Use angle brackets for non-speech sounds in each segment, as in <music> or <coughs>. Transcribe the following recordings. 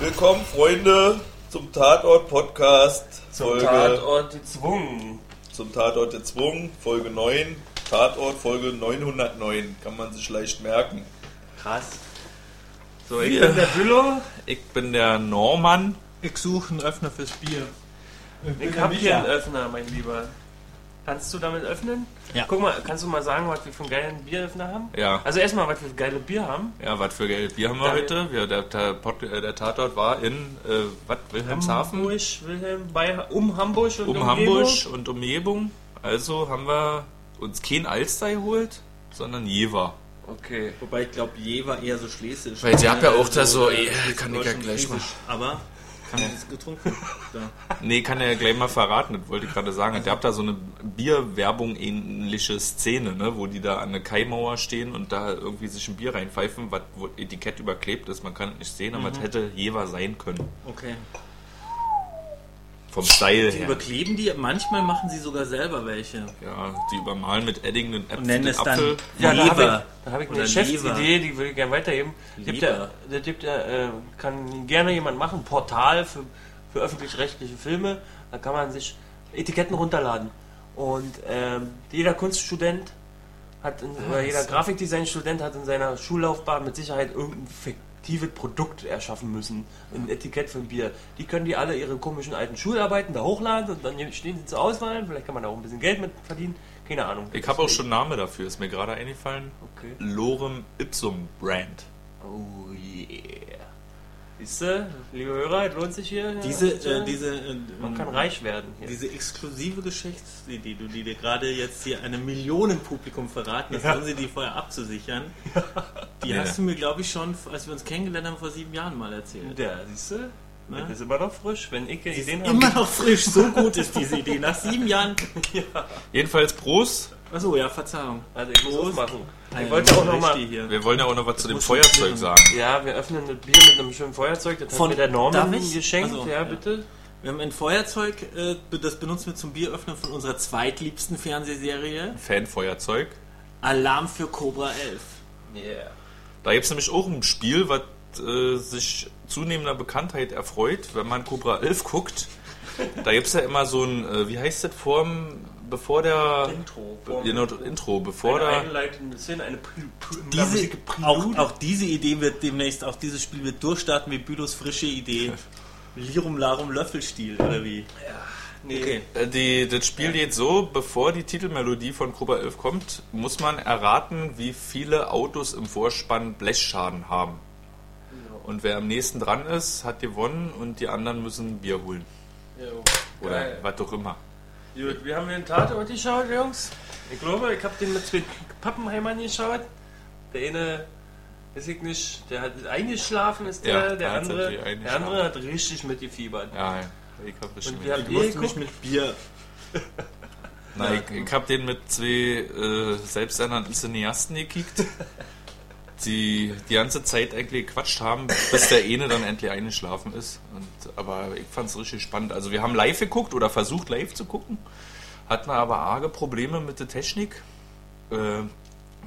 Willkommen, Freunde, zum Tatort-Podcast. Zum Folge, Tatort gezwungen. Zum Tatort gezwungen, Folge 9. Tatort, Folge 909. Kann man sich leicht merken. Krass. So, ich Wir- bin der Bülow. Ich bin der Norman. Ich suche einen Öffner fürs Bier. Ich hab hier einen Öffner, mein Lieber. Kannst du damit öffnen? Ja. Guck mal, kannst du mal sagen, was wir für einen geilen Bieröffner haben? Ja. Also erstmal, was wir für geile Bier haben. Ja, was für Geld Bier haben wir heute? Wir, der, der, Pod, äh, der Tatort war in, äh, was, Wilhelmshaven? Hamburg, Wilhelm, bei, um Hamburg und Um Umgebung. Hamburg und Umgebung. Also haben wir uns kein Alster geholt, sondern Jever. Okay. Wobei ich glaube, je war eher so schlesisch. Weil sie hat ja auch da so, äh, eh, kann ich ja gleich Friesisch. Aber kann man das getrunken? <laughs> Da. Nee, kann er ja gleich mal verraten, das wollte ich gerade sagen. Der habt da so eine Bierwerbung ähnliche Szene, ne, wo die da an der Kaimauer stehen und da irgendwie sich ein Bier reinpfeifen, was, wo Etikett überklebt ist. Man kann es nicht sehen, aber es hätte Jever sein können. Okay. Vom Style Die her. überkleben die, manchmal machen sie sogar selber welche. Ja, die übermalen mit Edding den Äpfel, Und nennen es dann Apfel. Ja, da habe ich, da hab ich eine Geschäftsidee, die würde ich gerne weitergeben. Gibt Leber. ja, da gibt ja, äh, kann gerne jemand machen, Portal für, für öffentlich-rechtliche Filme. Da kann man sich Etiketten runterladen. Und ähm, jeder Kunststudent hat, in, oder jeder Grafikdesign-Student hat in seiner Schullaufbahn mit Sicherheit irgendein fiktives Produkt erschaffen müssen. Ein Etikett für ein Bier. Die können die alle ihre komischen alten Schularbeiten da hochladen und dann stehen sie zur Auswahl. Vielleicht kann man da auch ein bisschen Geld mit verdienen. Keine Ahnung. Ich habe auch schon einen Namen dafür, ist mir gerade eingefallen. Okay. Lorem Ipsum Brand. Oh yeah. Siehst du, liebe Hörer, es lohnt sich hier. Diese, ja, äh, diese, äh, Man kann reich werden hier. diese exklusive Geschichtsidee, die die dir gerade jetzt hier einem Millionenpublikum verraten hast, Ja. sie die vorher abzusichern, die Ja. hast du mir, glaube ich, schon, als wir uns kennengelernt haben, vor sieben Jahren mal erzählt. Ja, siehst du? Ne? Das ist immer noch frisch. Wenn ich Ideen immer habe. noch frisch, so gut ist diese <laughs> Idee. Nach sieben Jahren. Jedenfalls Prost. Achso, ja, Verzeihung. Also ich muss. Ah, Ich ja, wollte auch noch mal. hier. Wir wollen ja auch noch was zu dem Feuerzeug sagen. Ja, wir öffnen ein Bier mit einem schönen Feuerzeug. Das Von- hat mir der Norman Darf ich? geschenkt. Ach so, ja, ja. bitte. Wir haben ein Feuerzeug, äh, das benutzen wir zum Bieröffnen von unserer zweitliebsten Fernsehserie. Fanfeuerzeug. Alarm für Cobra 11. Yeah. Da gibt es nämlich auch ein Spiel, was äh, sich zunehmender Bekanntheit erfreut, wenn man Cobra 11 guckt. Da gibt es ja immer so ein, äh, wie heißt das, vorm, bevor der... Intro. Genau, Intro, bevor Eine der... einleitende Szene, eine Diese, auch, auch diese Idee wird demnächst, auch dieses Spiel wird durchstarten wie Bülows frische Idee. <laughs> Lirum Larum Löffelstiel, oder wie? Nee. Okay. Äh, Die, das Spiel geht so, bevor die Titelmelodie von Cobra 11 kommt, muss man erraten, wie viele Autos im Vorspann Blechschaden haben. Und wer am nächsten dran ist, hat gewonnen und die anderen müssen Bier holen. Jo. Oder Geil. was auch immer. Gut, wir haben den Tatort geschaut, Jungs. Ich glaube, ich habe den mit zwei Pappenheimern geschaut. Der eine, weiß ich nicht, der hat eingeschlafen, ist der, Ja, der andere, der andere hat richtig mitgefiebert. Ja. Ich hab richtig Und mit. wir haben geguckt. mit Bier. <laughs> Na, ich, ich habe den mit zwei äh, selbsternannten Cineasten gekickt, <laughs> die die ganze Zeit eigentlich gequatscht haben, bis der eine dann endlich eingeschlafen ist. Und, aber ich fand es richtig spannend. Also wir haben live geguckt oder versucht live zu gucken, hatten aber arge Probleme mit der Technik, äh,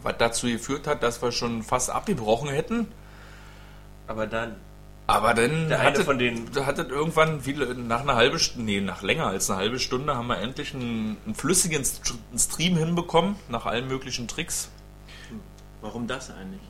was dazu geführt hat, dass wir schon fast abgebrochen hätten. Aber dann, Aber dann der eine hatte, von denen, da hat es irgendwann viele, nach einer halben Stunde, nee, nach länger als eine halbe Stunde haben wir endlich einen, einen flüssigen St- Stream hinbekommen, nach allen möglichen Tricks. Warum das eigentlich?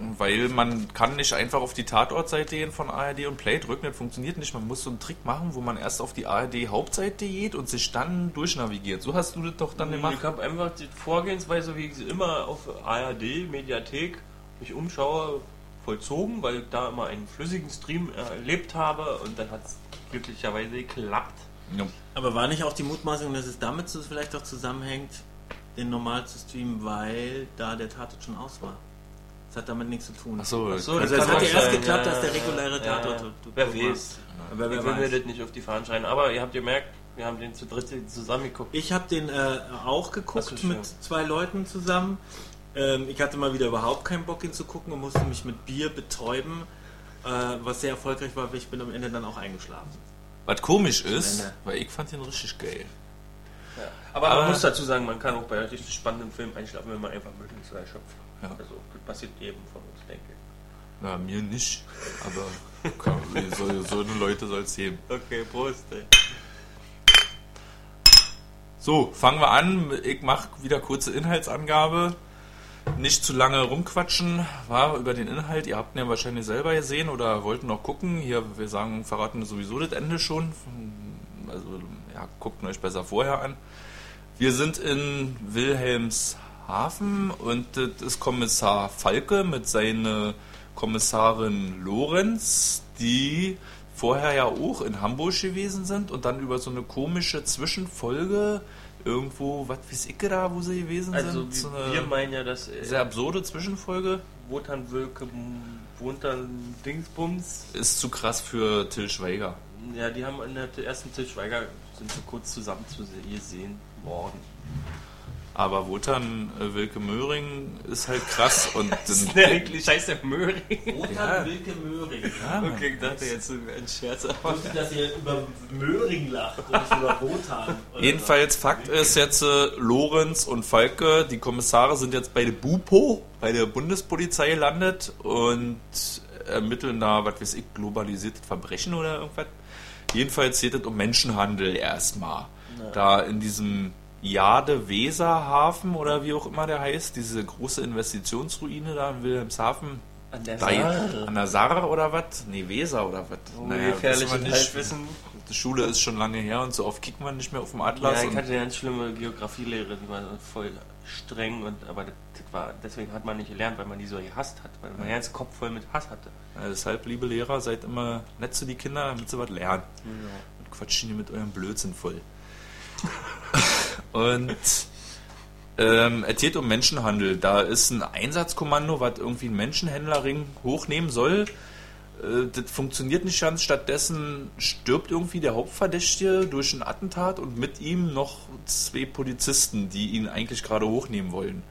Weil man kann nicht einfach auf die Tatortseite gehen von ARD und Play drücken, das funktioniert nicht. Man muss so einen Trick machen, wo man erst auf die ARD-Hauptseite geht und sich dann durchnavigiert. So hast du das doch dann gemacht. ich habe einfach die Vorgehensweise, wie ich sie immer auf ARD, Mediathek, mich umschaue, vollzogen, weil ich da immer einen flüssigen Stream erlebt habe und dann hat es glücklicherweise geklappt. Ja. Aber war nicht auch die Mutmaßung, dass es damit so vielleicht auch zusammenhängt, den normal zu streamen, weil da der Tatort schon aus war? Das hat damit nichts zu tun. Ach so, Ach so, Also das kann hat ja erst sein, geklappt, ja, als der ja, reguläre ja, Tatort ja. Wer war. weiß. Aber Ich wer will mir weiß. das nicht auf die Fahnen schreiben. Aber ihr habt gemerkt, wir haben den zu dritt zusammen geguckt. Ich habe den äh, auch geguckt mit zwei Leuten zusammen. Ähm, ich hatte mal wieder überhaupt keinen Bock, ihn zu gucken und musste mich mit Bier betäuben, äh, was sehr erfolgreich war, weil ich bin am Ende dann auch eingeschlafen. Was komisch ist, weil ich fand den richtig geil. Aber, Aber- man muss dazu sagen, man kann auch bei richtig spannenden Filmen einschlafen, wenn man einfach oder erschöpft. Ja. Also, passiert jedem von uns, denke ich. Na, mir nicht. Aber kann, so, so eine Leute soll es geben. Okay, Prost. Ey. So, fangen wir an. Ich mache wieder kurze Inhaltsangabe. Nicht zu lange rumquatschen, war über den Inhalt. Ihr habt ihn ja wahrscheinlich selber gesehen oder wollten noch gucken. Hier, wir sagen, verraten sowieso das Ende schon. Also, ja, guckt euch besser vorher an. Wir sind in Wilhelmshaven und das ist Kommissar Falke mit seiner Kommissarin Lorenz, die vorher ja auch in Hamburg gewesen sind und dann über so eine komische Zwischenfolge irgendwo, was weiß ich da, wo sie gewesen Also sind. So wir eine meinen ja, dass äh, sehr absurde Zwischenfolge. Wotan Wölke Wotan Dingsbums. Ist zu krass für Till Schweiger. Ja, die haben in der ersten Til Schweiger sind so kurz zusammen zu se- sehen worden. Aber Wotan äh, Wilke Möhring ist halt krass <laughs> und Ist dann, der eigentlich heißt der Möhring? Wotan Ja. Wilke Möhring. ja, Mann. Okay, ich dachte jetzt ein Scherz. Ich wusste, dass ihr über Möhring lacht und nicht über Wotan. Jedenfalls Fakt ist jetzt, äh, Lorenz und Falke, die Kommissare sind jetzt bei der BUPO, bei der Bundespolizei gelandet und ermitteln da, was weiß ich, globalisiertes Verbrechen oder irgendwas. Jedenfalls geht es um Menschenhandel erstmal. Da in diesem Jade-Weser-Hafen oder wie auch immer der heißt, diese große Investitionsruine da in Wilhelmshaven, An der Saar. an der Saar oder was? Nee, Weser oder was? Oh, wissen wir gefährliches nicht. Halbwissen. Die Schule ist schon lange her und so oft kicken wir nicht mehr auf dem Atlas. Ja, ich hatte eine ganz schlimme Geografielehre, die war voll streng und aber das, war deswegen hat man nicht gelernt, weil man die so gehasst hat, weil man den ganzen Kopf voll mit Hass hatte. Ja, deshalb, liebe Lehrer, seid immer nett zu die Kinder, damit sie was lernen. Und quatschen die mit eurem Blödsinn voll. Und ähm, es geht um Menschenhandel. Da ist ein Einsatzkommando, was irgendwie einen Menschenhändlerring hochnehmen soll. Äh, das funktioniert nicht ganz. Stattdessen stirbt irgendwie der Hauptverdächtige durch ein Attentat und mit ihm noch zwei Polizisten, die ihn eigentlich gerade hochnehmen wollen.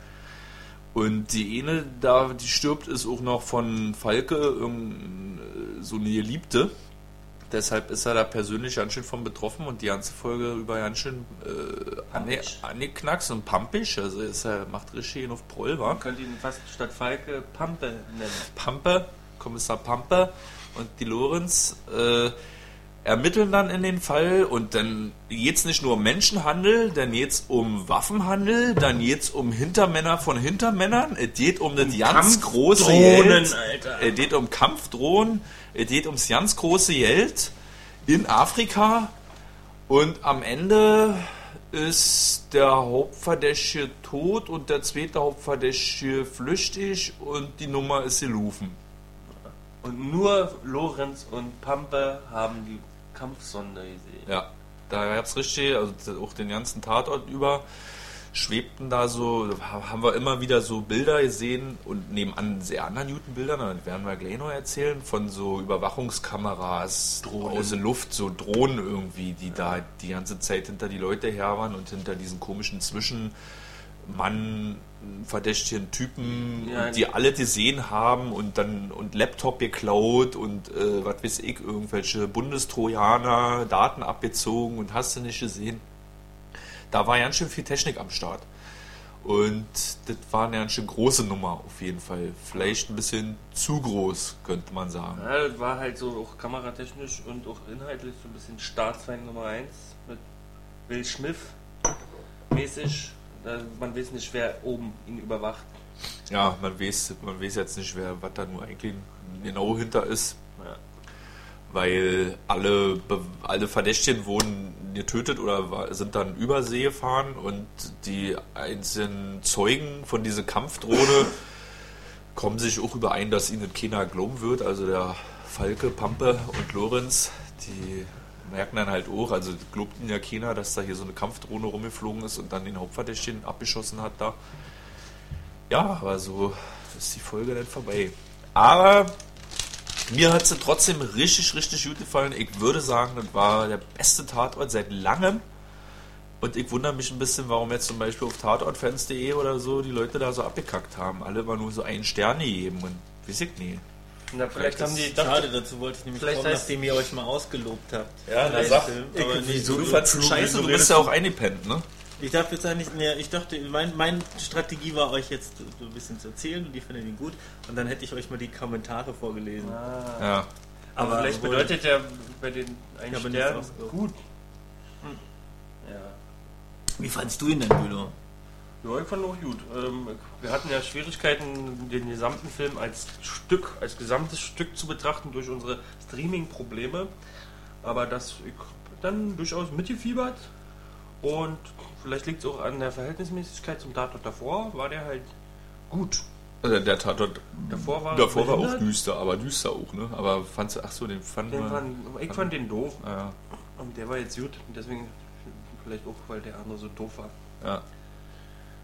Und die eine, da die stirbt, ist auch noch von Falke äh, so eine Geliebte. Deshalb ist er da persönlich ganz schön von betroffen und die ganze Folge über ganz schön äh, angeknackst und pampig. Also ist er macht richtig ihn auf Proll, wa? Man könnte ihn fast statt Falke Pampe nennen. Pampe, Kommissar Pampe und die Lorenz äh, ermitteln dann in den Fall und dann geht's nicht nur um Menschenhandel, dann geht's um Waffenhandel, dann geht's um Hintermänner von Hintermännern, es geht um das ganz große Geld, es geht um Kampfdrohnen, es geht ums ganz große Geld in Afrika und am Ende ist der Hauptverdächtige tot und der zweite Hauptverdächtige flüchtig und die Nummer ist gelaufen. Und nur Lorenz und Pampe haben die Kampfsonde gesehen. Ja, da gab es richtig, also auch den ganzen Tatort über, schwebten da so, haben wir immer wieder so Bilder gesehen und nebenan sehr anderen Newton-Bildern, das werden wir gleich noch erzählen, von so Überwachungskameras Drohnen. aus der Luft, so Drohnen irgendwie, die da die ganze Zeit hinter die Leute her waren und hinter diesen komischen Zwischenmann verdächtigen Typen, Ja, die alle gesehen haben und dann und Laptop geklaut und äh, was weiß ich, irgendwelche Bundestrojaner, Daten abgezogen und hast du nicht gesehen. Da war ganz schön viel Technik am Start. Und das war eine ganz schön große Nummer auf jeden Fall. Vielleicht ein bisschen zu groß, könnte man sagen. Ja, das war halt so auch kameratechnisch und auch inhaltlich so ein bisschen Staatsfeind Nummer 1 mit Will Smith mäßig. Da, man weiß nicht, wer oben ihn überwacht. Ja, man weiß, man weiß jetzt nicht, wer was da nur eigentlich genau hinter ist. Ja. weil alle, alle Verdächtigen wurden getötet oder sind dann über See gefahren und die einzelnen Zeugen von dieser Kampfdrohne <laughs> kommen sich auch überein, dass ihnen keiner glauben wird. Also der Falke, Pampe und Lorenz, die merken dann halt auch, also glaubt ihnen ja keiner, dass da hier so eine Kampfdrohne rumgeflogen ist und dann den Hauptverdächtigen abgeschossen hat da. Ja, aber so ist die Folge dann vorbei. Aber mir hat sie trotzdem richtig, richtig gut gefallen. Ich würde sagen, das war der beste Tatort seit langem. Und ich wundere mich ein bisschen, warum jetzt zum Beispiel auf tatortfans.de oder so die Leute da so abgekackt haben. Alle immer nur so einen Stern gegeben und weiß ich nie. Na, vielleicht haben die Schade, dazu wollte ich nämlich Vielleicht kommen, nachdem ihr euch mal ausgelobt habt. Ja, na sag, aber nicht so- Du fandst scheiße, du bist ja auch eingepennt, ne? Ich darf jetzt eigentlich, ne, ich dachte, mein, meine Strategie war euch jetzt so ein bisschen zu erzählen und die findet ihr gut. Und dann hätte ich euch mal die Kommentare vorgelesen. Ah. Ja. Aber, Aber vielleicht wohl- bedeutet ja bei den ein Ich habe Stern nichts ausgesucht. gut. Ja. Wie fandst du ihn denn, Bülow? Ja, ich fand auch gut. Ähm, wir hatten ja Schwierigkeiten, den gesamten Film als Stück, als gesamtes Stück zu betrachten durch unsere Streaming-Probleme. Aber das ich dann durchaus mitgefiebert. Und vielleicht liegt es auch an der Verhältnismäßigkeit zum Tatort davor, war der halt gut. Also der Tatort Davor war, davor war auch düster, aber düster auch, ne? Aber fandst du, ach so, den fanden Den fand, ich fand den doof. Ja, Und der war jetzt gut. Deswegen vielleicht auch, weil der andere so doof war. ja.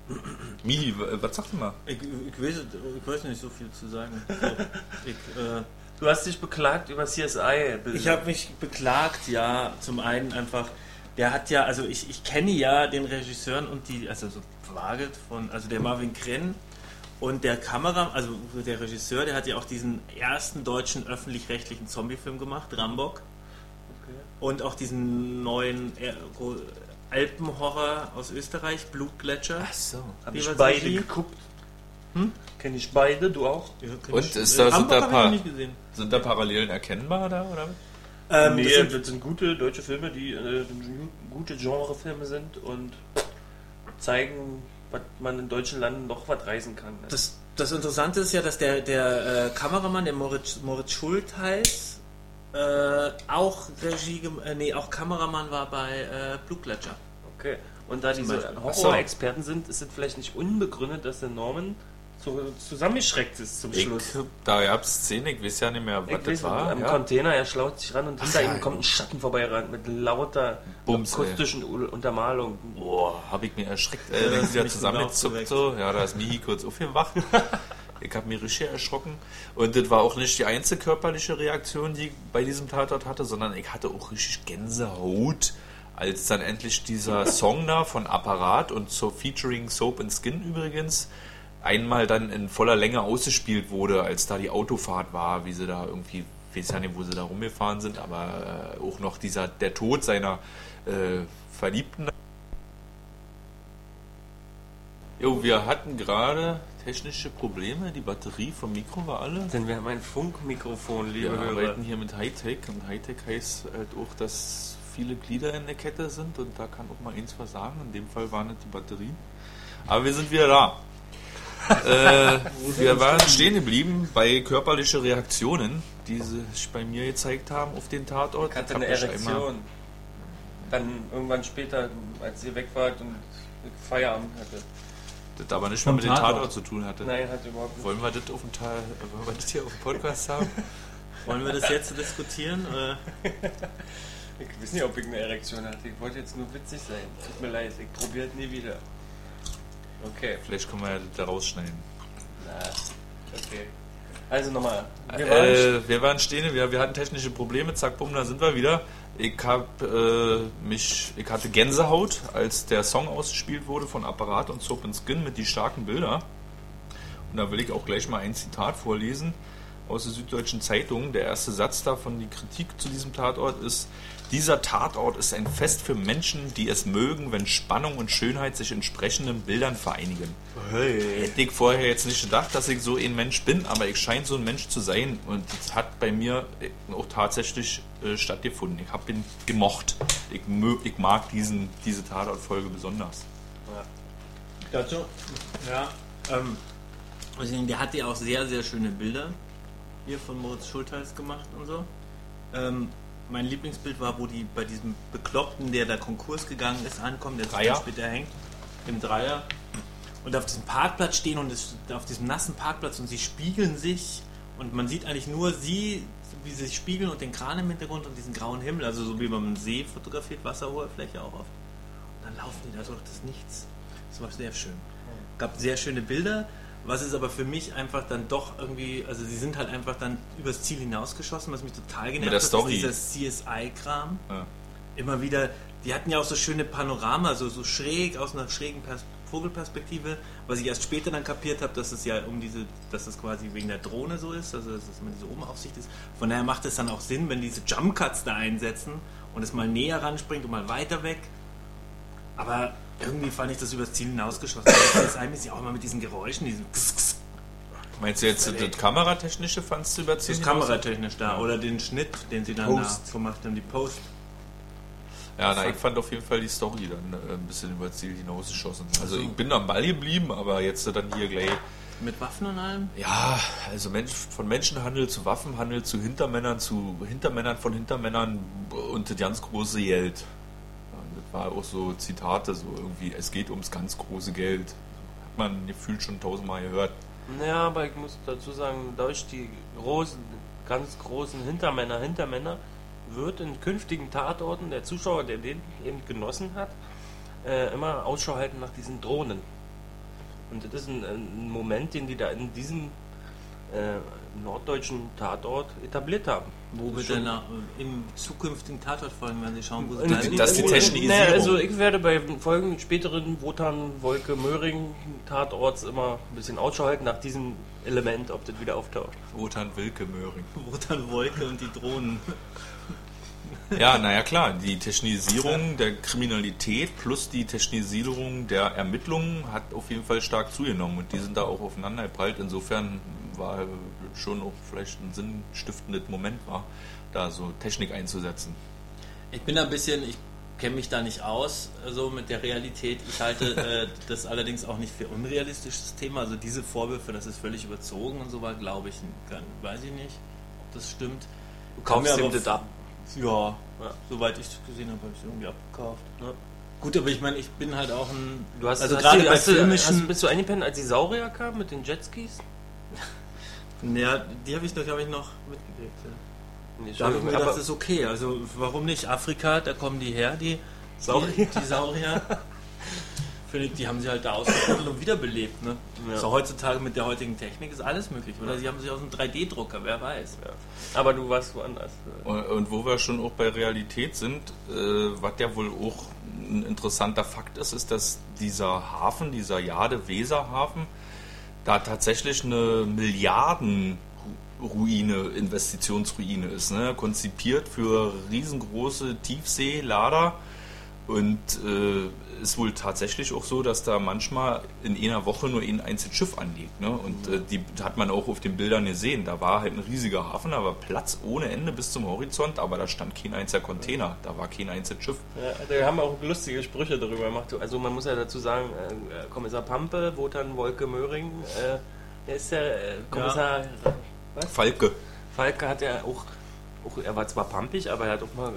<clears throat> Mili, w- was sagst du mal? Ich, ich, weiß, ich weiß nicht so viel zu sagen. So, ich äh, Du hast dich beklagt über CSI. ich habe mich beklagt, ja, zum einen einfach, der hat ja, also ich, ich kenne ja den Regisseuren und die, also so vage von, also der Marvin Krenn und der Kamera, also der Regisseur, der hat ja auch diesen ersten deutschen öffentlich-rechtlichen Zombie-Film gemacht, Rambock. Und auch diesen neuen äh, Alpenhorror aus Österreich, Blutgletscher. so. Habe ich beide Regie? geguckt. Hm? Kenne ich beide, du auch? Ja, Und ich- ist äh, da- sind da paar- noch nicht gesehen. Sind da Parallelen erkennbar da, oder? Ähm, nee, das sind, das sind gute deutsche Filme, die äh, gute Genrefilme sind und zeigen, was man in deutschen Landen noch was reisen kann. das, das Interessante ist ja, dass der, der äh, Kameramann, der Moritz, Moritz Schultheiß, äh, auch Regie, äh, nee, auch Kameramann war bei äh, Blutgletscher. Okay. Und da diese. Horror-Experten sind, ist es vielleicht nicht unbegründet, dass der Norman so zusammengeschreckt ist zum Ich, Schluss. da gab es Szene, ich weiß ja nicht mehr, was Ich das weiß, war. am Ja. Container, er schlaut sich ran und hinter ja, ihm kommt ein Schatten vorbeirannt mit lauter Bums, ey. akustischen U- Untermalung. Boah, hab ich mir erschreckt, Ja, äh, wenn sie da geweckt. so. Ja, da ist Mihi kurz aufgewacht. <laughs> ich hab mich richtig erschrocken. Und das war auch nicht die einzige körperliche Reaktion, die ich bei diesem Tatort hatte, sondern ich hatte auch richtig Gänsehaut, als dann endlich dieser Song da von Apparat und so featuring Soap and Skin übrigens einmal dann in voller Länge ausgespielt wurde, als da die Autofahrt war, wie sie da irgendwie, ich weiß ja nicht, wo sie da rumgefahren sind, aber äh, auch noch dieser, der Tod seiner äh, Verliebten Jo, wir hatten gerade technische Probleme. Die Batterie vom Mikro war alle. Denn wir haben ein Funkmikrofon, liebe Wir Hörer. arbeiten hier mit Hightech und Hightech heißt halt auch, dass viele Glieder in der Kette sind und da kann auch mal eins versagen. In dem Fall waren es die Batterien. Aber wir sind wieder da. <laughs> äh, wir waren stehen geblieben bei körperlichen Reaktionen, die sich bei mir gezeigt haben auf den Tatort. Ich hatte eine Erektion. Dann irgendwann später, als ihr weg wart und Feierabend hatte. Das aber nicht mehr mit dem Tatort. Tatort zu tun hatte. Nein, hat überhaupt nicht. Wollen wir das auf dem Teil, wollen wir das hier auf dem Podcast haben? <laughs> Wollen wir das jetzt diskutieren? Ich weiß nicht, ob ich eine Erektion hatte. Ich wollte jetzt nur witzig sein. Tut mir leid, ich probiere es nie wieder. Okay. Vielleicht können wir ja das da rausschneiden. Na, okay. Also nochmal. Wir waren Äh, wir waren stehen, wir, wir hatten technische Probleme, zack, bumm, da sind wir wieder. Ich hab äh, mich, ich hatte Gänsehaut, als der Song ausgespielt wurde von Apparat und Soap and Skin mit die starken Bilder. Und da will ich auch gleich mal ein Zitat vorlesen aus der Süddeutschen Zeitung. Der erste Satz davon, die Kritik zu diesem Tatort ist, dieser Tatort ist ein Fest für Menschen, die es mögen, wenn Spannung und Schönheit sich in sprechenden Bildern vereinigen. Hätte ich vorher jetzt nicht gedacht, dass ich so ein Mensch bin, aber ich scheine so ein Mensch zu sein und das hat bei mir auch tatsächlich äh, stattgefunden. Ich habe ihn gemocht. Ich, ich mag diesen, diese Tatortfolge besonders. Dazu? Ja. Ähm, also der hat ja auch sehr, sehr schöne Bilder hier von Moritz Schultheiß gemacht und so. Ähm, mein Lieblingsbild war, wo die bei diesem Bekloppten, der da Konkurs gegangen ist, ankommen, der Dreier? später hängt, im Dreier. Und auf diesem Parkplatz stehen und es, auf diesem nassen Parkplatz und sie spiegeln sich und man sieht eigentlich nur sie, wie sie sich spiegeln und den Kran im Hintergrund und diesen grauen Himmel, also so wie man am See fotografiert, Wasseroberfläche auch oft. Und dann laufen die da durch das Nichts. Das war sehr schön. Gab sehr schöne Bilder, was ist aber für mich einfach dann doch irgendwie, also sie sind halt einfach dann übers Ziel hinausgeschossen, was mich total genervt hat, Story. ist dieser CSI-Kram. Ja. Immer wieder, die hatten ja auch so schöne Panorama, so, so schräg aus einer schrägen Pers Vogelperspektive, was ich erst später dann kapiert habe, dass es ja um diese, dass es quasi wegen der Drohne so ist, also dass es immer diese Obenaufsicht ist. Von daher macht es dann auch Sinn, wenn diese Jump Cuts da einsetzen und es mal näher ranspringt und mal weiter weg. Aber Irgendwie fand ich das übers Ziel hinausgeschossen. Das ist eigentlich auch immer mit diesen Geräuschen, diesen Kss, Kss, Meinst du jetzt das Kameratechnische fandst du das überziehen? ist kameratechnisch da. Oder den Schnitt, den sie dann Post. da gemacht haben, die Post. Ja, na, ich fand auf jeden Fall die Story dann äh, ein bisschen über Ziel hinausgeschossen. Also ich bin am Ball geblieben, aber jetzt dann hier gleich. Mit Waffen und allem? Ja, also Mensch, von Menschenhandel zu Waffenhandel zu Hintermännern zu Hintermännern von Hintermännern und das ganz große Geld. War auch so Zitate, so irgendwie, es geht ums ganz große Geld. Hat man gefühlt schon tausendmal gehört. Ja, aber ich muss dazu sagen, durch die großen, ganz großen Hintermänner, Hintermänner wird in künftigen Tatorten der Zuschauer, der den eben genossen hat, äh, immer Ausschau halten nach diesen Drohnen. Und das ist ein, ein Moment, den die da in diesem norddeutschen Tatort etabliert haben. Wo wir dann äh, im zukünftigen Tatort-Folgen werden sie schauen, wo sie bleiben. das ist die Technisierung. Naja, also ich werde bei folgenden späteren Wotan, Wolke, Möhring Tatorts immer ein bisschen Ausschau halten nach diesem Element, ob das wieder auftaucht. Wotan Wilke Möhring. <laughs> Wo dann Wolke und die Drohnen. Ja, naja klar, die Technisierung der Kriminalität plus die Technisierung der Ermittlungen hat auf jeden Fall stark zugenommen und die sind da auch aufeinander geprallt. Insofern war schon auch vielleicht ein sinnstiftendes Moment war, da so Technik einzusetzen. Ich bin da ein bisschen, ich kenne mich da nicht aus, so mit der Realität. Ich halte äh, <laughs> das allerdings auch nicht für unrealistisches Thema. Also diese Vorwürfe, das ist völlig überzogen und so war, glaube ich, gar- weiß ich nicht, ob das stimmt. Du Kann kaufst ihm aber das ab. Ja, Ja. soweit ich es gesehen habe, habe ich es irgendwie abgekauft. Ja. Gut, aber ich meine, ich bin halt auch ein. Du hast, also hast gerade du, bei hast du, filmischen. hast, bist du eingepennt, als die Saurier kamen mit den Jetskis? Ja, die habe ich noch, hab ich noch mitgekriegt. Ja. Nee, Da habe ich mir aber- gedacht, das ist okay. Also warum nicht? Afrika, da kommen die her, die Saurier. Die, die Saurier. <laughs> Finde ich, die haben sie halt da ausgefunden und wiederbelebt. Ne? Ja. So heutzutage mit der heutigen Technik ist alles möglich. Oder sie haben sich aus einem 3D-Drucker, wer weiß. Ja. Aber du warst woanders. Und, und wo wir schon auch bei Realität sind, äh, was ja wohl auch ein interessanter Fakt ist, ist, dass dieser Hafen, dieser Jade-Weser-Hafen, da tatsächlich eine Milliarden-Ruine, Investitionsruine ist. Ne? Konzipiert für riesengroße Tiefseelader. Und äh, ist wohl tatsächlich auch so, dass da manchmal in einer Woche nur ein einziges Schiff anlegt. Ne? Und äh, die hat man auch auf den Bildern gesehen. Da war halt ein riesiger Hafen, da war Platz ohne Ende bis zum Horizont, aber da stand kein einziger Container, da war kein einziges Schiff. Ja, da haben auch lustige Sprüche darüber gemacht. Also man muss ja dazu sagen, äh, Kommissar Pampe, Wotan Wolke Möhring, äh, der ist der äh, Kommissar Falke. Falke hat ja auch, auch, er war zwar pampig, aber er hat auch mal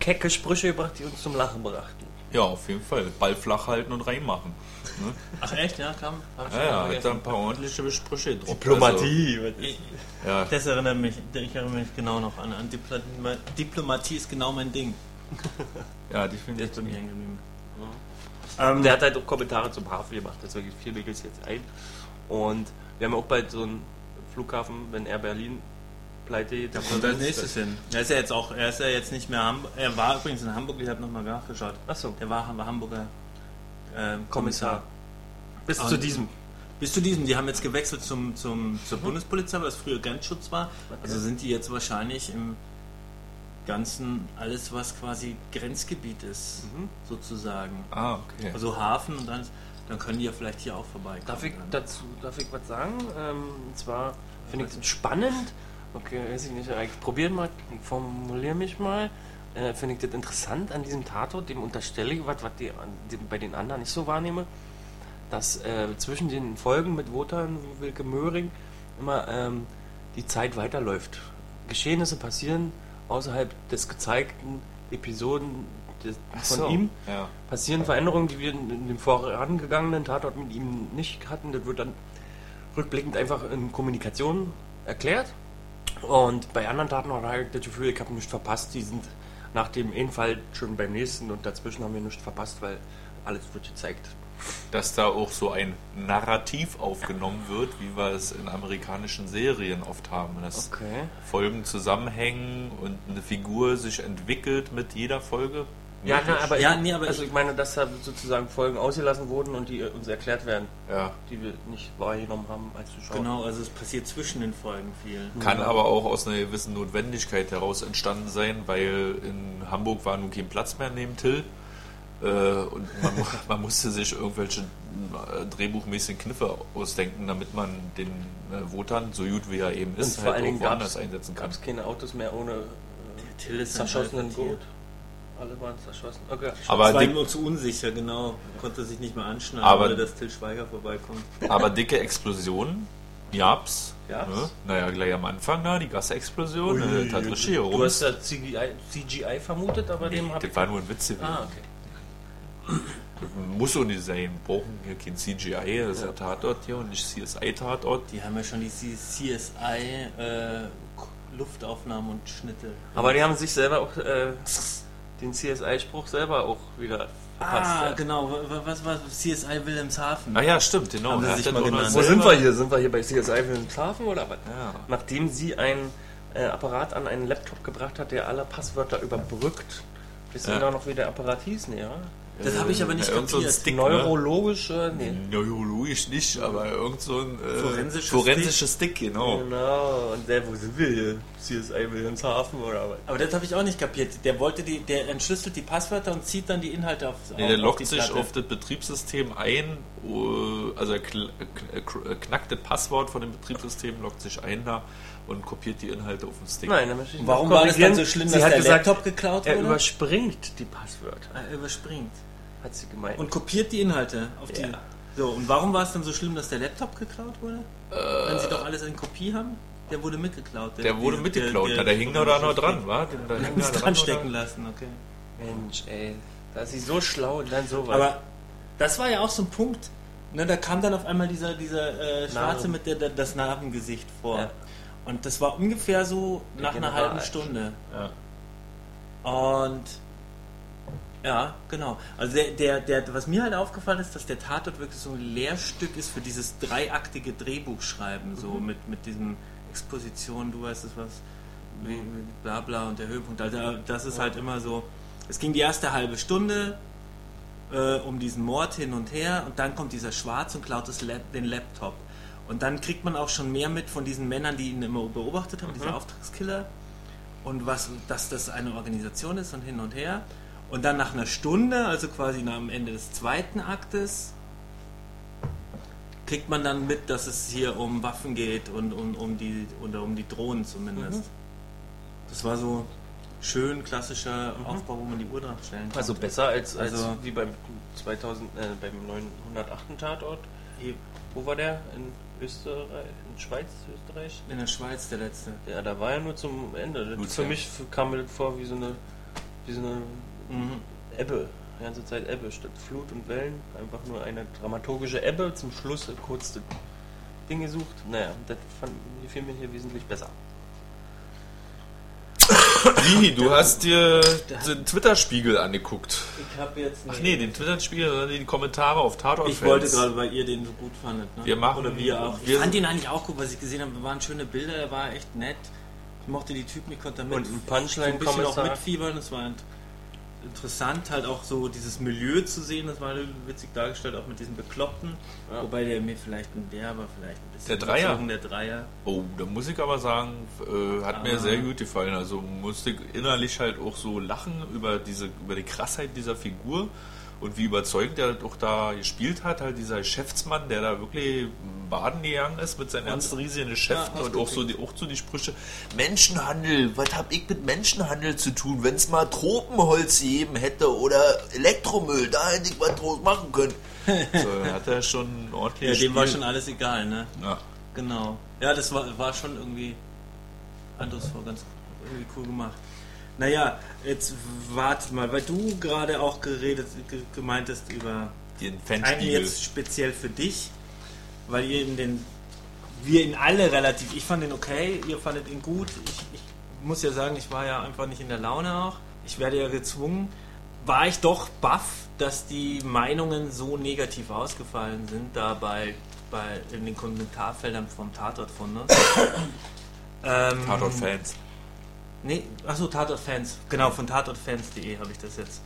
kecke Sprüche gebracht, die uns zum Lachen brachten. Ja, auf jeden Fall. Ball flach halten und reinmachen. Ne? Ach echt, ja, kam. Ja, ja, hat da ein paar ordentliche Sprüche drauf. Diplomatie. Ich, Also, ja, das erinnert mich, ich erinnere mich genau noch an. an Diplomatie, Diplomatie ist genau mein Ding. <laughs> ja. Jetzt bin ich hängen geblieben. Ähm, der hat halt auch Kommentare zum Hafen gemacht, deswegen fiel mir jetzt ein. Und wir haben auch bald so einen Flughafen, wenn Air Berlin pleite geht. Da kommt als nächstes hin. Er ist ja jetzt auch, er ist ja jetzt nicht mehr Hamburg. Er war übrigens in Hamburg, ich habe nochmal nachgeschaut. Achso, Der war war Hamburger ähm, Kommissar. Bis Und- zu diesem. Bis zu diesem, die haben jetzt gewechselt zum, zum, zur Bundespolizei, weil es früher Grenzschutz war. Also sind die jetzt wahrscheinlich im Ganzen alles, was quasi Grenzgebiet ist, Mhm. sozusagen. Ah, okay. Also Hafen und dann, dann können die ja vielleicht hier auch vorbeikommen. Darf ich dazu darf ich was sagen? Ähm, und zwar finde ich es spannend. Okay, weiß ich nicht. Ich probiere mal, ich formuliere mich mal. Äh, finde ich das interessant an diesem Tatort, dem unterstelle ich was, was die, bei den anderen nicht so wahrnehme, dass äh, zwischen den Folgen mit Wotan, Wilke Möhring immer ähm, die Zeit weiterläuft. Geschehnisse passieren außerhalb des gezeigten Episoden des, von so. ihm Ja. passieren Veränderungen, die wir in in dem vorangegangenen Tatort mit ihm nicht hatten. Das wird dann rückblickend einfach in Kommunikation erklärt. Und bei anderen Taten habe ich das Gefühl, ich habe nichts verpasst. Die sind nach dem einen Fall schon beim nächsten und dazwischen haben wir nichts verpasst, weil alles wird gezeigt. Dass da auch so ein Narrativ aufgenommen wird, wie wir es in amerikanischen Serien oft haben. Dass Okay. Folgen zusammenhängen und eine Figur sich entwickelt mit jeder Folge. Ja, na, aber, Ja, nee, aber also ich meine, dass da sozusagen Folgen ausgelassen wurden und die uns erklärt werden, Ja. die wir nicht wahrgenommen haben als Zuschauer. Genau, also es passiert zwischen den Folgen viel. Kann aber auch aus einer gewissen Notwendigkeit heraus entstanden sein, weil in Hamburg war nun kein Platz mehr neben Till. Äh, und man, <laughs> man musste sich irgendwelche äh, drehbuchmäßigen Kniffe ausdenken, damit man den äh, Wotan, so gut wie er eben ist, Und vor halt allen Dingen auch woanders gab's- einsetzen kann. Gab es keine Autos mehr ohne äh, Till ist zerschossenen Tier. Boot. Alle waren zerschossen. Okay. Aber, das war nur zu unsicher, genau. Konnte sich nicht mehr anschneiden, Aber- oder dass Till Schweiger vorbeikommt. aber dicke Explosionen gab's. Ne? Naja, gleich am Anfang da, die Gasexplosion. Ui, das hat richtig hier Du hast da CGI, CGI vermutet, aber dem hab Das war nur ein Witz. Ah, okay. Muss auch nicht sein. Wir brauchen hier kein CGI, das ist ja Tatort hier und nicht CSI-Tatort. Die haben ja schon die CSI äh, Luftaufnahmen und Schnitte. Aber die haben sich selber auch äh, den CSI-Spruch selber auch wieder verpasst. Ah, ja. genau. wa- Was war CSI Wilhelmshaven? Ah ja, stimmt, genau. Haben sie Er sich hat mal genannt. Wo sind wir hier? Sind wir hier bei CSI Wilhelmshaven oder was? Ja. Nachdem sie einen äh, Apparat an einen Laptop gebracht hat, der alle Passwörter überbrückt. Wissen Ja. wir da noch, wie der Apparat hieß? Nee, ja? Das habe ich aber nicht Ja, irgend so ein kapiert. Stick, Neurologisch, äh, nee. ne? Neurologisch nicht, aber irgend so ein äh, Forensisches forensisches Stick, genau. Genau. Und der, wo sind wir hier? CSI Wilhelmshaven oder was? Aber das habe ich auch nicht kapiert. Der wollte die, der entschlüsselt die Passwörter und zieht dann die Inhalte auf. Nee, auf, der die sich auf das Betriebssystem ein, äh, also äh, äh, knackt das Passwort von dem Betriebssystem, loggt sich ein da und kopiert die Inhalte auf den Stick. Nein, da möchte ich warum war das dann so schlimm, Sie dass hat der gesagt, Laptop geklaut er wurde? überspringt die Passwörter, Ah, er überspringt. hat sie gemeint. Und kopiert die Inhalte auf die. Ja. So, und warum war es dann so schlimm, dass der Laptop geklaut wurde? Wenn sie doch alles in Kopie haben? Der wurde mitgeklaut. Der wurde mitgeklaut, der, der, hing da da noch dran, wa? Den, da hing da dran dran stecken oder? lassen, okay. Mensch, ey. Da ist sie so schlau und dann so weit. Aber das war ja auch so ein Punkt. Ne, da kam dann auf einmal dieser, dieser äh, Schwarze Narben. mit der, der, das Narbengesicht vor. Ja. Und das war ungefähr so nach einer General. halben Stunde. Ja. Und ja, genau. Also der, der, der, was mir halt aufgefallen ist, dass der Tatort wirklich so ein Lehrstück ist für dieses dreiaktige Drehbuchschreiben, so Mhm. mit, mit diesem Exposition, du weißt es was, wie, wie bla bla und der Höhepunkt. Also das ist halt immer so. Es ging die erste halbe Stunde äh, um diesen Mord hin und her und dann kommt dieser Schwarz und klaut das Lap, den Laptop. Und dann kriegt man auch schon mehr mit von diesen Männern, die ihn immer beobachtet haben, diese Auftragskiller und was, dass das eine Organisation ist und hin und her. Und dann nach einer Stunde, also quasi nach dem Ende des zweiten Aktes, kriegt man dann mit, dass es hier um Waffen geht und um, um die oder um die Drohnen zumindest. Das war so schön klassischer Aufbau, wo man die Uhr dran stellen kann. also besser als, als Also- wie beim 2000, äh, beim 908. Tatort. Wo war der? In Österreich? In Schweiz? Österreich? in der Schweiz der letzte. Ja, da war ja nur zum Ende. Luzern. Für mich kam mir das vor wie so eine, wie so eine Mhm. Ebbe. Die ganze Zeit Ebbe statt Flut und Wellen. Einfach nur eine dramaturgische Ebbe. Zum Schluss kurz das Ding gesucht. Naja, das fand, gefiel mir hier wesentlich besser. Wie, du hast dir den Twitter-Spiegel angeguckt. Ich habe jetzt. Ach nee, den Twitter-Spiegel, sondern die Kommentare auf Tatort. Ich wollte gerade, weil ihr den so gut fandet. Ne? Wir machen- Oder wir auch. wir ich fand ihn eigentlich auch gut, was ich gesehen habe. waren schöne Bilder, er war echt nett. Ich mochte die Typen, ich konnte damit Und ein so ein bisschen auch mitfiebern. Es war interessant, halt auch so dieses Milieu zu sehen. Das war witzig dargestellt, auch mit diesem Bekloppten. Ja. Wobei der mir vielleicht, der war vielleicht ein bisschen. Der Dreier? Der Dreier. Oh, da muss ich aber sagen, äh, hat mir Ah. sehr gut gefallen. Also musste ich innerlich halt auch so lachen über diese, über die Krassheit dieser Figur und wie überzeugend er auch da gespielt hat. Halt dieser Geschäftsmann, der da wirklich baden gegangen ist mit seinen ganzen riesigen Geschäften Ja, und auch so, die, auch so die Sprüche. Menschenhandel, was hab ich mit Menschenhandel zu tun? Wenn es mal Tropenholz gegeben hätte oder Elektromüll, da hätte ich was draus machen können. <laughs> so, hat er schon ordentlich Ja, dem war gespielt. schon alles egal, ne? Ja. Genau. Ja, das war, war schon irgendwie eindrucksvoll, ganz irgendwie cool gemacht. Naja, jetzt warte mal, weil du gerade auch geredet, ge gemeintest über Den einen Fanspiegel. jetzt speziell für dich, weil ihr in den, wir ihn alle relativ, ich fand ihn okay, ihr fandet ihn gut. Ich, ich muss ja sagen, ich war ja einfach nicht in der Laune auch. Ich werde ja gezwungen. War ich doch baff, dass die Meinungen so negativ ausgefallen sind, da bei, bei in den Kommentarfeldern vom Tatort von uns. <coughs> ähm, Tatort-Fans. Nee, achso, Tatort-Fans. Genau, von tatortfans.de habe ich das jetzt.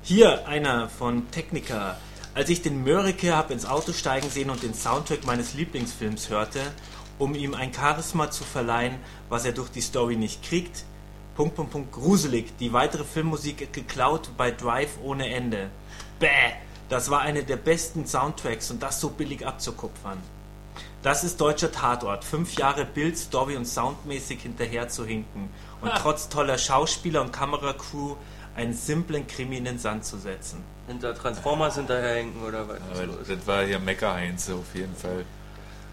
Hier einer von Technica. Als ich den Mörike habe ins Auto steigen sehen und den Soundtrack meines Lieblingsfilms hörte, um ihm ein Charisma zu verleihen, was er durch die Story nicht kriegt, Punkt, Punkt, Punkt, gruselig. Die weitere Filmmusik geklaut bei Drive ohne Ende. Bäh, das war eine der besten Soundtracks und das so billig abzukupfern. Das ist deutscher Tatort. Fünf Jahre Bild, Story und Soundmäßig hinterher zu hinken. Und trotz toller Schauspieler und Kameracrew einen simplen Krimi in den Sand zu setzen. Hinter Transformers hinterherhängen oder was? Das war hier Mecker-Heinze auf jeden Fall.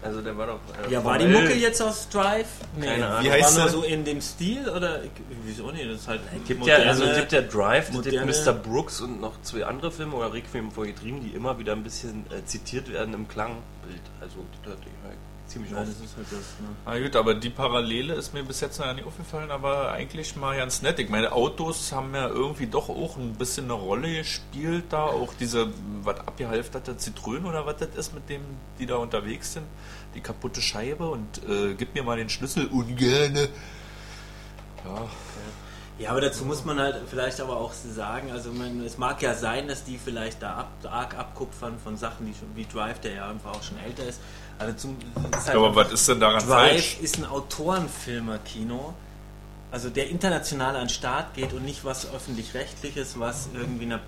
Also der war doch. äh, Ja, war die Mucke jetzt aus Drive? Nee, Keine Ahnung. Wie war heißt nur der? so in dem Stil oder ich- wieso nicht? Das ist halt Gibt ja, moderne- also gibt ja Drive, moderne- gibt Mr. Brooks und noch zwei andere Filme oder Requiem for a Dream, die immer wieder ein bisschen äh, zitiert werden im Klangbild. Also die ich halt ziemlich Ja, oft. das ist halt das. Ne? Na gut, aber die Parallele ist mir bis jetzt noch nicht aufgefallen, aber eigentlich mal ganz nett. Ich meine, Autos haben ja irgendwie doch auch ein bisschen eine Rolle gespielt da. Auch diese, was abgehalfterte Zitrone oder was das ist, mit dem die da unterwegs sind. Die kaputte Scheibe und äh, gib mir mal den Schlüssel ungerne. Ja, Ja, aber dazu muss man halt vielleicht aber auch sagen, also man, es mag ja sein, dass die vielleicht da ab, arg abkupfern von Sachen, die schon, wie Drive, der ja einfach auch schon älter ist. Also zum, ist halt aber was ist denn daran Drive falsch? ist ein Autorenfilmer-Kino, also der international an den Start geht und nicht was öffentlich-rechtliches, was irgendwie eine,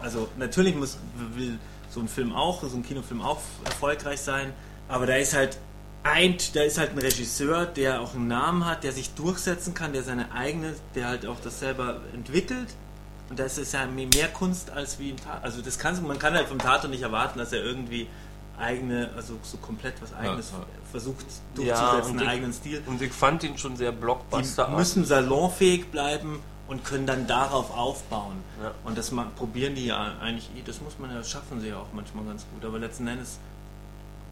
also natürlich muss will so ein Film auch, so ein Kinofilm auch erfolgreich sein, aber da ist halt ein, da ist halt ein Regisseur, der auch einen Namen hat, der sich durchsetzen kann, der seine eigene, der halt auch das selber entwickelt. Und das ist ja mehr Kunst als wie ein Tatort. Also das kann man kann halt vom Tatort nicht erwarten, dass er irgendwie eigene, also so komplett was eigenes ja. versucht Ja, durchzusetzen, und einen ich- eigenen Stil. Und ich fand ihn schon sehr Die blockbuster. müssen salonfähig bleiben und können dann darauf aufbauen. Ja. Und das ma- probieren die ja eigentlich, eh, das muss man ja, schaffen sie ja auch manchmal ganz gut. Aber letzten Endes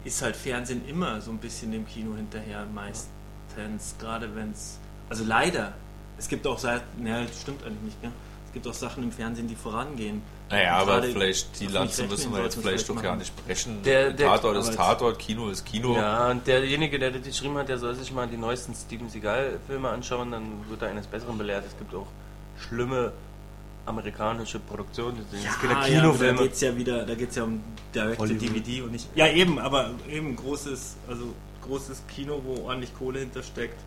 ist halt Fernsehen immer so ein bisschen dem Kino hinterher meistens, gerade wenn es, also leider, es gibt auch Seiten, ja, das stimmt eigentlich nicht, gell? Gibt auch Sachen im Fernsehen, die vorangehen. Naja, Und aber vielleicht die Lanze müssen wir jetzt vielleicht doch gar nicht brechen. Der- der- Tatort ist Tatort, Kino ist Kino. Ja, und derjenige, der das geschrieben hat, der soll sich mal die neuesten Steven Seagal-Filme anschauen, dann wird er eines Besseren belehrt. Es gibt auch schlimme amerikanische Produktionen, das sind jetzt keine Ah, ja, Kinofilme. da geht's ja wieder, da geht es ja um Direct to Hollywood. DVD und nicht. Ja, eben, aber eben großes, also großes Kino, wo ordentlich Kohle hintersteckt.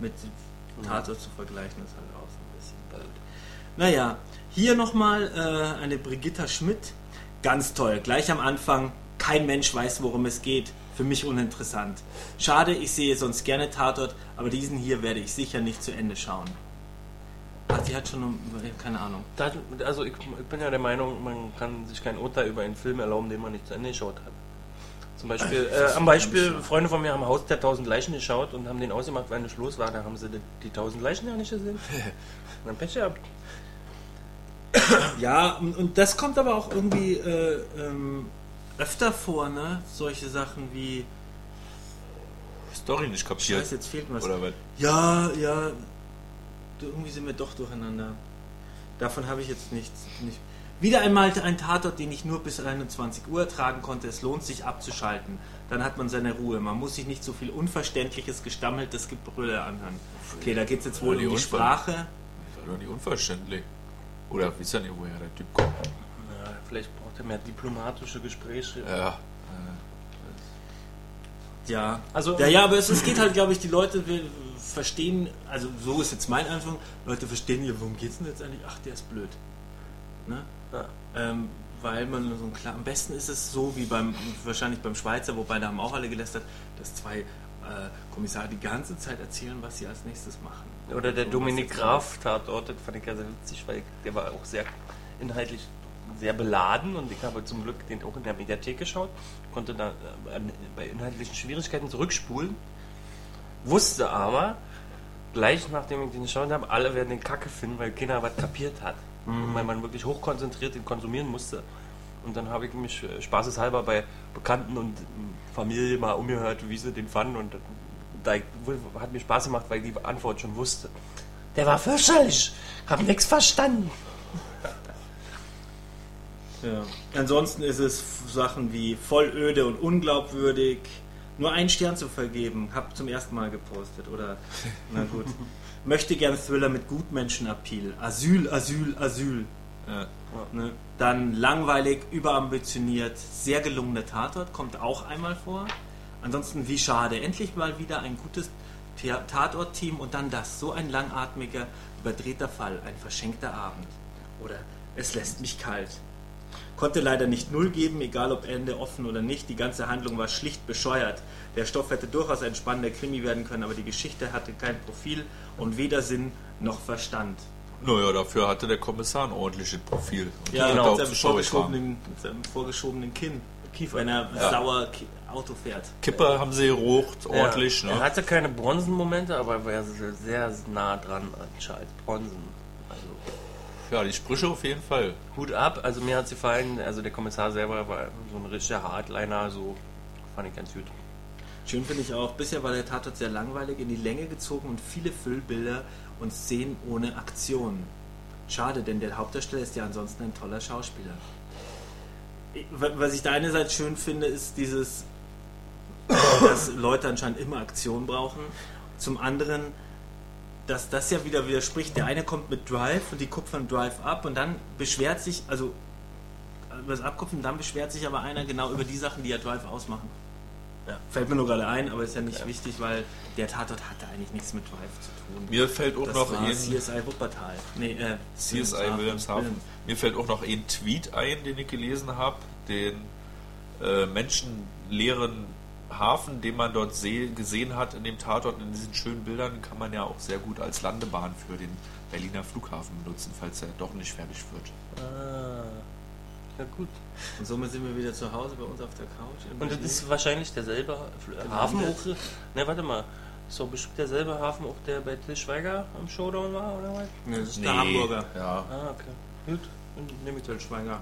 Mit Tatort zu vergleichen, ist halt auch so ein bisschen blöd. Naja, hier nochmal äh, eine Brigitta Schmidt. Ganz toll, gleich am Anfang. Kein Mensch weiß, worum es geht. Für mich uninteressant. Schade, ich sehe sonst gerne Tatort, aber diesen hier werde ich sicher nicht zu Ende schauen. Ach, die hat schon, um- keine Ahnung. Also ich, ich bin ja der Meinung, man kann sich kein Urteil über einen Film erlauben, den man nicht zu Ende geschaut hat. Zum Beispiel, äh, am Beispiel, Freunde von mir haben Haus der tausend Leichen geschaut und haben den ausgemacht, weil nicht los war. Da haben sie die, die tausend Leichen ja nicht gesehen. Und <laughs> dann Pech gehabt. Ja, und, und das kommt aber auch irgendwie äh, ähm, öfter vor, ne? Solche Sachen wie, Story nicht kapiert. Scheiße, jetzt fehlt mir was. Oder was? Ja, ja, du, irgendwie sind wir doch durcheinander. Davon habe ich jetzt nichts. Nicht. Wieder einmal ein Tatort, den ich nur bis 21 Uhr ertragen konnte. Es lohnt sich abzuschalten. Dann hat man seine Ruhe. Man muss sich nicht so viel unverständliches, gestammeltes Gebrülle anhören. Okay, da geht es jetzt wohl um die Unver- Sprache. Das war doch nicht unverständlich. Oder wisst ihr nicht, woher der Typ kommt? Ja, vielleicht braucht er mehr diplomatische Gespräche. Ja. Ja, Also- ja, ja, aber es, es geht halt, glaube ich, die Leute will, verstehen, also so ist jetzt mein Anfang, Leute verstehen ja, worum geht's denn jetzt eigentlich? Ach, der ist blöd. Ne? Ja. Ähm, weil man so ein klar, am besten ist es so wie beim, wahrscheinlich beim Schweizer, wobei da haben auch alle gelästert, dass zwei äh, Kommissare die ganze Zeit erzählen, was sie als nächstes machen. Oder der So, Dominik Graf Tatort, das fand ich ja sehr witzig, weil der war auch sehr inhaltlich sehr beladen und ich habe zum Glück den auch in der Mediathek geschaut, konnte da äh, bei inhaltlichen Schwierigkeiten zurückspulen, wusste aber, gleich nachdem ich den geschaut habe, alle werden den Kacke finden, weil keiner was kapiert hat. Und weil man wirklich hochkonzentriert den konsumieren musste. Und dann habe ich mich äh, spaßeshalber bei Bekannten und ähm, Familie mal umgehört, wie sie den fanden. Und da ich, hat mir Spaß gemacht, weil ich die Antwort schon wusste. Der war fürchterlich. Hab nichts verstanden. Ja. Ansonsten ist es Sachen wie voll öde und unglaubwürdig. Nur einen Stern zu vergeben, hab zum ersten Mal gepostet. Oder, na gut. Möchte gern Thriller mit Gutmenschen-Appeal. Asyl, Asyl, Asyl. Ja. Ne? Dann langweilig, überambitioniert, sehr gelungener Tatort, kommt auch einmal vor. Ansonsten, wie schade. Endlich mal wieder ein gutes Tatort-Team und dann das. So ein langatmiger, überdrehter Fall, ein verschenkter Abend. Oder es lässt mich kalt. Konnte leider nicht null geben, egal ob Ende offen oder nicht. Die ganze Handlung war schlicht bescheuert. Der Stoff hätte durchaus ein spannender Krimi werden können, aber die Geschichte hatte kein Profil und weder Sinn noch Verstand. Naja, dafür hatte der Kommissar ein ordentliches Profil. Und Ja, genau, mit seinem, vorgeschobenen, mit seinem vorgeschobenen Kinn. Wenn er sauer Ki- Auto fährt. Kipper haben sie gerucht, ordentlich. Er Ne? hatte keine Bronzenmomente, aber er war sehr, nah dran an Charles Bronson. Also Ja, die Sprüche auf jeden Fall. Hut ab, also mir hat sie gefallen, also der Kommissar selber war so ein richtiger Hardliner, so fand ich ganz gut. Schön finde ich auch, bisher war der Tatort sehr langweilig, in die Länge gezogen und viele Füllbilder und Szenen ohne Aktion. Schade, denn der Hauptdarsteller ist ja ansonsten ein toller Schauspieler. Was ich da einerseits schön finde, ist dieses, dass Leute anscheinend immer Aktion brauchen. Zum anderen, dass das ja wieder widerspricht. Der eine kommt mit Drive und die kupfern Drive ab und dann beschwert sich, also über das Abkupfen, dann beschwert sich aber einer genau über die Sachen, die ja Drive ausmachen. Ja. Fällt mir nur gerade ein, aber ist ja nicht wichtig, weil der Tatort hatte eigentlich nichts mit Drive zu tun. Mir fällt auch das noch war ein CSI Wuppertal. Nee, äh, CSI Wilhelmshaven. Mir fällt auch noch ein Tweet ein, den ich gelesen habe, den äh, menschenleeren Hafen, den man dort seh, gesehen hat in dem Tatort, in diesen schönen Bildern, kann man ja auch sehr gut als Landebahn für den Berliner Flughafen benutzen, falls er doch nicht fertig wird. Ah, ja gut. Und somit sind wir wieder zu Hause bei uns auf der Couch. Und das ist wahrscheinlich derselbe Fl- Hafen auch. Ne, warte mal. Ist doch bestimmt derselbe Hafen auch, der bei Til Schweiger am Showdown war, oder was? Nee, das ist der Hamburger. Ja. Ah, okay. Gut. Dann nehme ich Til Schweiger.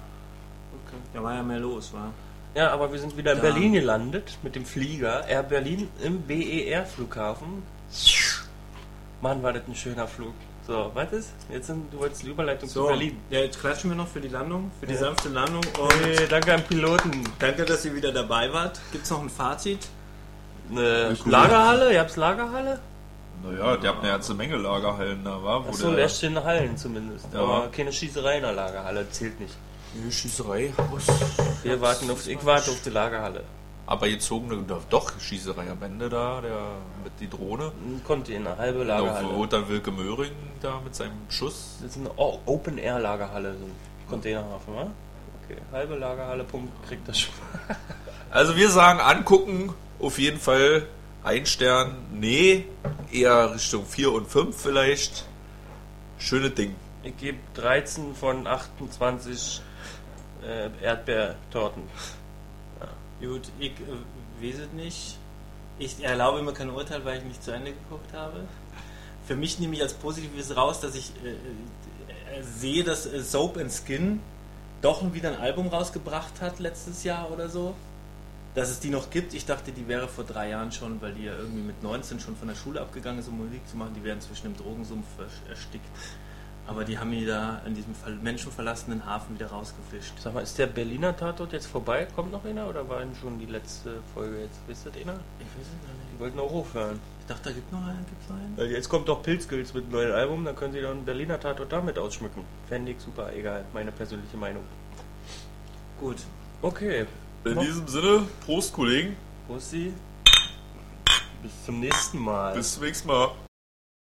Okay. Da war ja mehr los, war. Ja, aber wir sind wieder in Da. Berlin gelandet mit dem Flieger. Air Berlin im BER-Flughafen. Mann, war das ein schöner Flug. So, was ist? Jetzt sind, du wolltest die Überleitung zu So, Berlin. ja, jetzt klatschen wir noch für die Landung, für die Ja. sanfte Landung. Und Hey, danke an Piloten. danke, dass ihr wieder dabei wart. Gibt es noch ein Fazit? Eine cool. Lagerhalle? Ihr habt Lagerhalle? Naja, der hat eine ganze Menge Lagerhallen da, war, wo Achso, der erst in Hallen zumindest. Ja. Aber keine Schießerei in der Lagerhalle, zählt nicht. Nee, Schießerei. Wir warten auf, ich warte auf die Lagerhalle. Aber gezogene, doch, Schießerei am Ende da, der mit die Drohne. Ein Container, halbe Lagerhalle. wo dann Wilke Möhring da mit seinem Schuss. Das ist eine Open-Air-Lagerhalle, so ein Containerhafen, wa? Okay, halbe Lagerhalle, Punkt, kriegt das schon. <laughs> Also wir sagen angucken, auf jeden Fall ein Stern, nee, eher Richtung 4 und 5 vielleicht. Schöne Ding. Ich gebe 13 von 28 äh, Erdbeertorten. Gut, ich äh, weiß es nicht. Ich erlaube mir kein Urteil, weil ich nicht zu Ende geguckt habe. Für mich nehme ich als Positives raus, dass ich äh, äh, sehe, dass äh, Soap and Skin doch wieder ein Album rausgebracht hat letztes Jahr oder so. Dass es die noch gibt. Ich dachte, die wäre vor drei Jahren schon, weil die ja irgendwie mit 19 schon von der Schule abgegangen ist, um Musik zu machen. Die wären zwischen dem Drogensumpf erstickt. Aber die haben die da in diesem ver- menschenverlassenen Hafen wieder rausgefischt. Sag mal, ist der Berliner Tatort jetzt vorbei? Kommt noch einer oder war denn schon die letzte Folge jetzt? Wisst ihr einer? Ich weiß es gar nicht. Die wollten auch aufhören. Ich dachte, da gibt noch einen. Gibt's noch einen? Weil jetzt kommt doch Pilzgills mit einem neuen Album, dann können sie doch einen Berliner Tatort damit ausschmücken. Fände ich super, egal, meine persönliche Meinung. Gut. Okay, In Noch- diesem Sinne, Prost, Kollegen. Bussi. Bis zum nächsten Mal. Bis zum nächsten Mal.